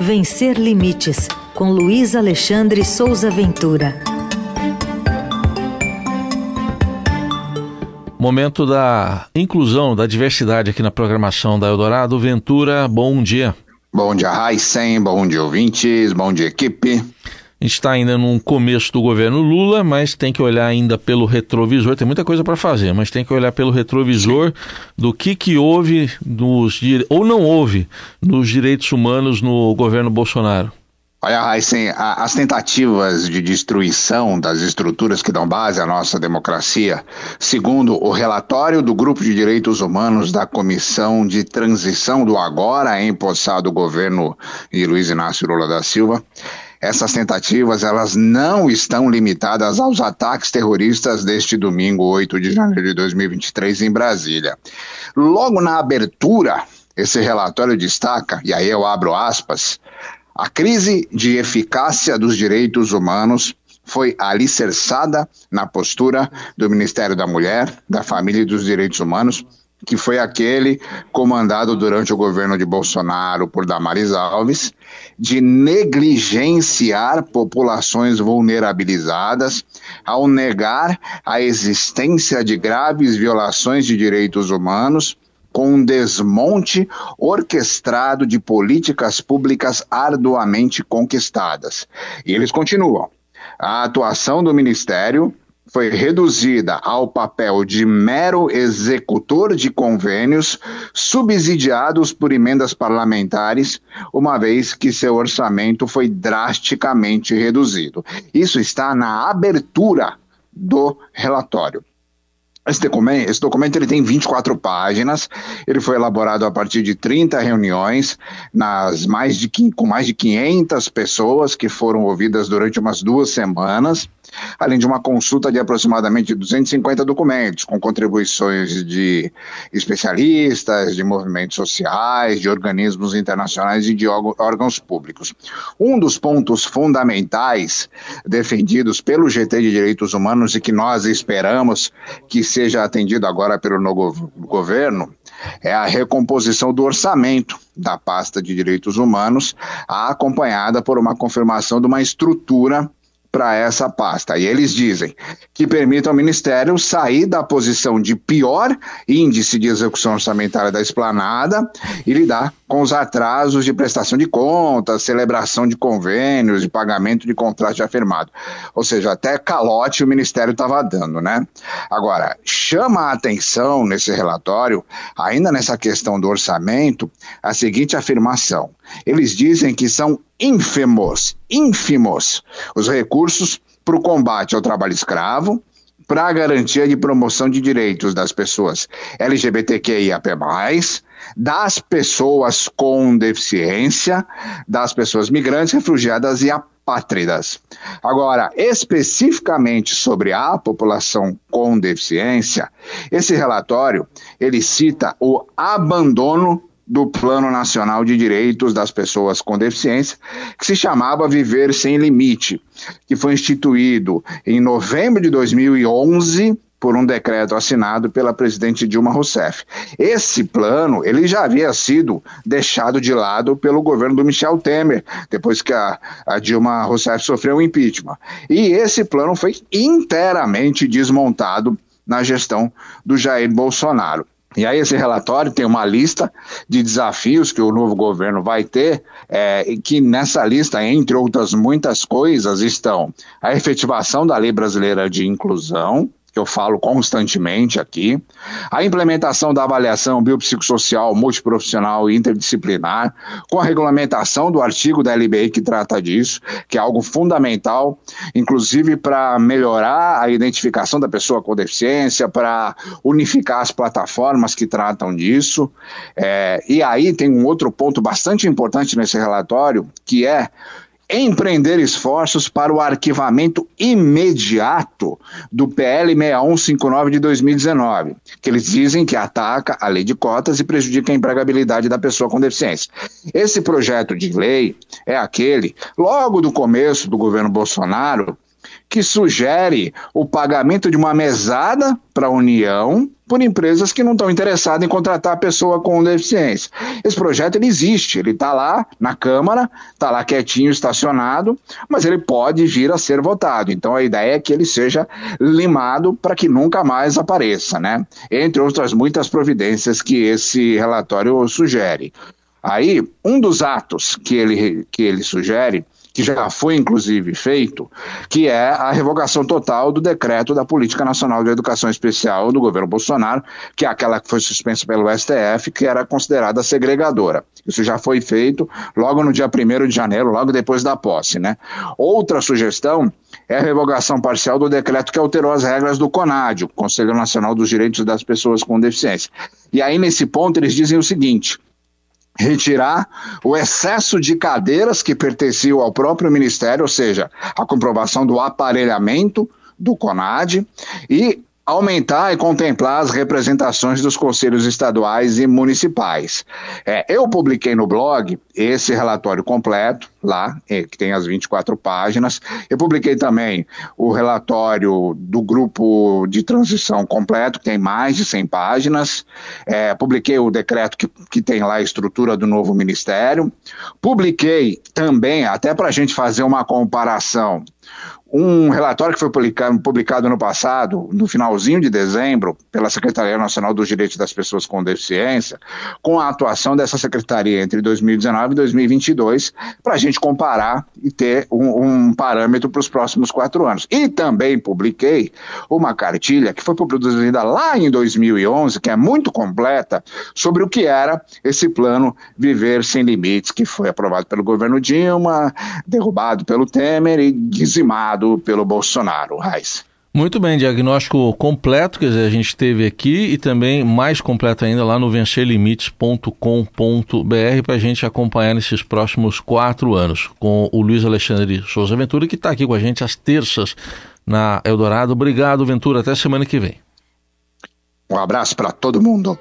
Vencer Limites, com Luiz Alexandre Souza Ventura. Momento da inclusão, da diversidade aqui na programação da Eldorado. Ventura, bom dia. Bom dia, Raíssen. Bom dia, ouvintes. Bom dia, equipe. Está ainda no começo do governo Lula, mas tem que olhar ainda pelo retrovisor. Tem muita coisa para fazer, mas tem que olhar pelo retrovisor do que, que houve nos ou não houve nos direitos humanos no governo Bolsonaro. Olha, Heisen, as tentativas de destruição das estruturas que dão base à nossa democracia, segundo o relatório do Grupo de Direitos Humanos da Comissão de Transição do agora empossado governo de Luiz Inácio Lula da Silva, essas tentativas elas não estão limitadas aos ataques terroristas deste domingo, 8 de janeiro de 2023, em Brasília. Logo na abertura, esse relatório destaca, e aí eu abro aspas, a crise de eficácia dos direitos humanos foi alicerçada na postura do Ministério da Mulher, da Família e dos Direitos Humanos, que foi aquele comandado durante o governo de Bolsonaro por Damares Alves, de negligenciar populações vulnerabilizadas ao negar a existência de graves violações de direitos humanos com um desmonte orquestrado de políticas públicas arduamente conquistadas. E eles continuam. A atuação do Ministério foi reduzida ao papel de mero executor de convênios subsidiados por emendas parlamentares, uma vez que seu orçamento foi drasticamente reduzido. Isso está na abertura do relatório. Esse documento, esse documento ele tem 24 páginas, ele foi elaborado a partir de 30 reuniões nas mais de, com mais de 500 pessoas que foram ouvidas durante umas duas semanas além de uma consulta de aproximadamente 250 documentos, com contribuições de especialistas, de movimentos sociais, de organismos internacionais e de órgãos públicos. Um dos pontos fundamentais defendidos pelo GT de Direitos Humanos e que nós esperamos que seja atendido agora pelo novo governo é a recomposição do orçamento da pasta de direitos humanos, acompanhada por uma confirmação de uma estrutura para essa pasta. E eles dizem que permite ao Ministério sair da posição de pior índice de execução orçamentária da esplanada e lidar com os atrasos de prestação de contas, celebração de convênios, de pagamento de contrato de afirmado. Ou seja, até calote o Ministério estava dando, né? Agora, chama a atenção nesse relatório, ainda nessa questão do orçamento, a seguinte afirmação. Eles dizem que são ínfimos, ínfimos os recursos para o combate ao trabalho escravo, para a garantia de promoção de direitos das pessoas LGBTQIAP+, das pessoas com deficiência, das pessoas migrantes, refugiadas e apátridas. Agora, especificamente sobre a população com deficiência, esse relatório ele cita o abandono do Plano Nacional de Direitos das Pessoas com Deficiência, que se chamava Viver Sem Limite, que foi instituído em novembro de 2011 por um decreto assinado pela presidente Dilma Rousseff. Esse plano, ele já havia sido deixado de lado pelo governo do Michel Temer, depois que a, a Dilma Rousseff sofreu o impeachment. E esse plano foi inteiramente desmontado na gestão do Jair Bolsonaro. E aí esse relatório tem uma lista de desafios que o novo governo vai ter, é, que nessa lista, entre outras muitas coisas, estão a efetivação da Lei Brasileira de Inclusão, que eu falo constantemente aqui, a implementação da avaliação biopsicossocial multiprofissional e interdisciplinar, com a regulamentação do artigo da LBI que trata disso, que é algo fundamental, inclusive para melhorar a identificação da pessoa com deficiência, para unificar as plataformas que tratam disso. É, e aí tem um outro ponto bastante importante nesse relatório, que é empreender esforços para o arquivamento imediato do PL 6159 de 2019, que eles dizem que ataca a lei de cotas e prejudica a empregabilidade da pessoa com deficiência. Esse projeto de lei é aquele, logo do começo do governo Bolsonaro, que sugere o pagamento de uma mesada para a União por empresas que não estão interessadas em contratar a pessoa com deficiência. Esse projeto ele existe, ele está lá na Câmara, está lá quietinho, estacionado, mas ele pode vir a ser votado. Então a ideia é que ele seja limado para que nunca mais apareça, né? Entre outras muitas providências que esse relatório sugere. Aí, um dos atos que ele, que ele sugere que já foi inclusive feito, que é a revogação total do decreto da Política Nacional de Educação Especial do governo Bolsonaro, que é aquela que foi suspensa pelo STF, que era considerada segregadora. Isso já foi feito logo no dia 1 de janeiro, logo depois da posse, né? Outra sugestão é a revogação parcial do decreto que alterou as regras do CONAD, o Conselho Nacional dos Direitos das Pessoas com Deficiência. E aí, nesse ponto, eles dizem o seguinte: retirar o excesso de cadeiras que pertenciam ao próprio Ministério, ou seja, a comprovação do aparelhamento do CONAD e aumentar e contemplar as representações dos conselhos estaduais e municipais. É, eu publiquei no blog esse relatório completo, lá, é, que tem as 24 páginas. Eu publiquei também o relatório do grupo de transição completo, que tem mais de 100 páginas. É, publiquei o decreto que, que tem lá a estrutura do novo ministério. Publiquei também, até para a gente fazer uma comparação, um relatório que foi publicado, no passado, no finalzinho de dezembro, pela Secretaria Nacional dos Direitos das Pessoas com Deficiência, com a atuação dessa secretaria entre 2019 e 2022, para a gente comparar e ter um, um parâmetro para os próximos quatro anos. E também publiquei uma cartilha que foi produzida lá em 2011, que é muito completa, sobre o que era esse plano Viver Sem Limites, que foi aprovado pelo governo Dilma, derrubado pelo Temer e dizimado pelo Bolsonaro. Raiz. Muito bem, diagnóstico completo, quer dizer, a gente teve aqui e também mais completo ainda lá no vencerlimites.com.br para a gente acompanhar nesses próximos quatro anos com o Luiz Alexandre Souza Ventura, que está aqui com a gente às terças na Eldorado. Obrigado, Ventura. Até semana que vem. Um abraço para todo mundo.